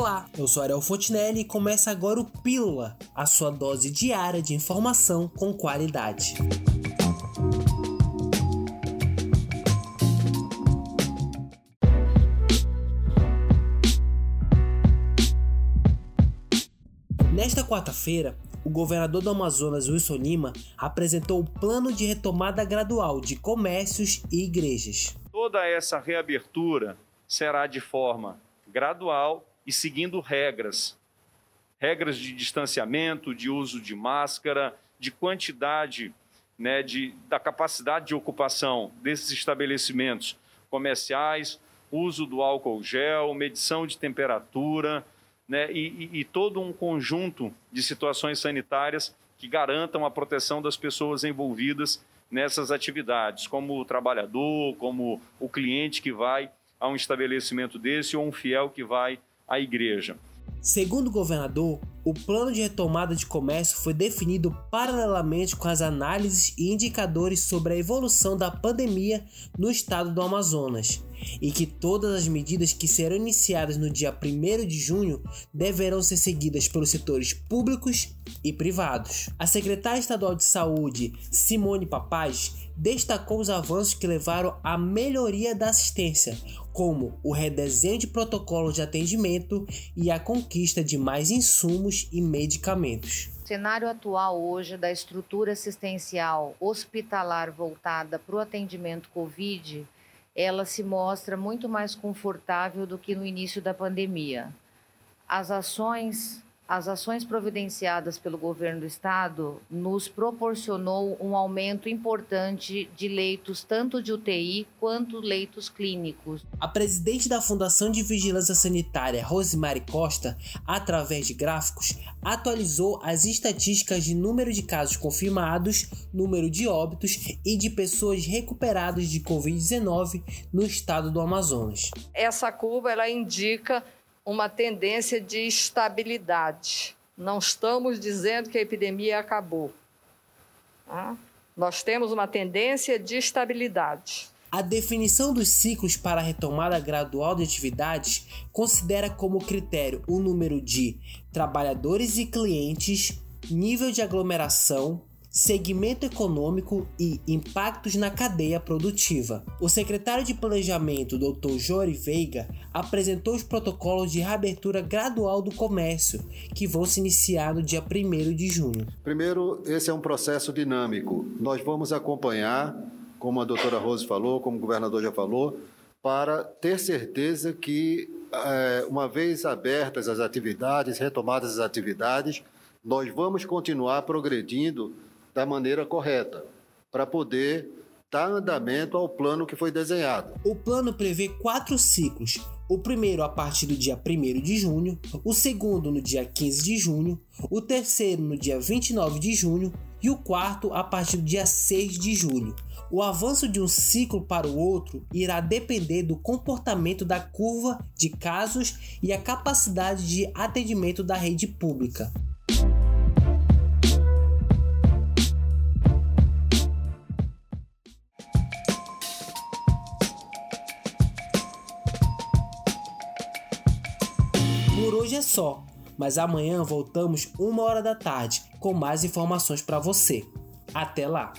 Olá, eu sou Ariel Fontinelli e começa agora o Pílula, a sua dose diária de informação com qualidade. Nesta quarta-feira, o governador do Amazonas, Wilson Lima, apresentou o plano de retomada gradual de comércios e igrejas. Toda essa reabertura será de forma gradual e seguindo regras. Regras de distanciamento, de uso de máscara, de quantidade, né, de, da capacidade de ocupação desses estabelecimentos comerciais, uso do álcool gel, medição de temperatura, né, e, e, e todo um conjunto de situações sanitárias que garantam a proteção das pessoas envolvidas nessas atividades, como o trabalhador, como o cliente que vai a um estabelecimento desse ou um fiel que vai igreja. Segundo o governador, o plano de retomada de comércio foi definido paralelamente com as análises e indicadores sobre a evolução da pandemia no estado do Amazonas, e que todas as medidas que serão iniciadas no dia 1 de junho deverão ser seguidas pelos setores públicos e privados. A secretária estadual de Saúde, Simone Papaz, destacou os avanços que levaram à melhoria da assistência, como o redesenho de protocolos de atendimento e a conquista de mais insumos e medicamentos. O cenário atual hoje da estrutura assistencial hospitalar voltada para o atendimento Covid, ela se mostra muito mais confortável do que no início da pandemia. As ações as ações providenciadas pelo governo do estado nos proporcionou um aumento importante de leitos tanto de UTI quanto leitos clínicos. A presidente da Fundação de Vigilância Sanitária, Rosemary Costa, através de gráficos, atualizou as estatísticas de número de casos confirmados, número de óbitos e de pessoas recuperadas de COVID-19 no estado do Amazonas. Essa curva ela indica uma tendência de estabilidade. Não estamos dizendo que a epidemia acabou. Tá? Nós temos uma tendência de estabilidade. A definição dos ciclos para a retomada gradual de atividades considera como critério o número de trabalhadores e clientes, nível de aglomeração, segmento econômico e impactos na cadeia produtiva. O secretário de Planejamento, Dr. Jori Veiga, apresentou os protocolos de reabertura gradual do comércio, que vão se iniciar no dia 1 de junho. Primeiro, esse é um processo dinâmico. Nós vamos acompanhar, como a doutora Rose falou, como o governador já falou, para ter certeza que, é, uma vez abertas as atividades, retomadas as atividades, nós vamos continuar progredindo da maneira correta, para poder dar andamento ao plano que foi desenhado. O plano prevê quatro ciclos. O primeiro a partir do dia 1 de junho, o segundo no dia 15 de junho, o terceiro no dia 29 de junho e o quarto a partir do dia 6 de julho. O avanço de um ciclo para o outro irá depender do comportamento da curva de casos e a capacidade de atendimento da rede pública. Por hoje é só, mas amanhã voltamos uma hora da tarde com mais informações para você. Até lá!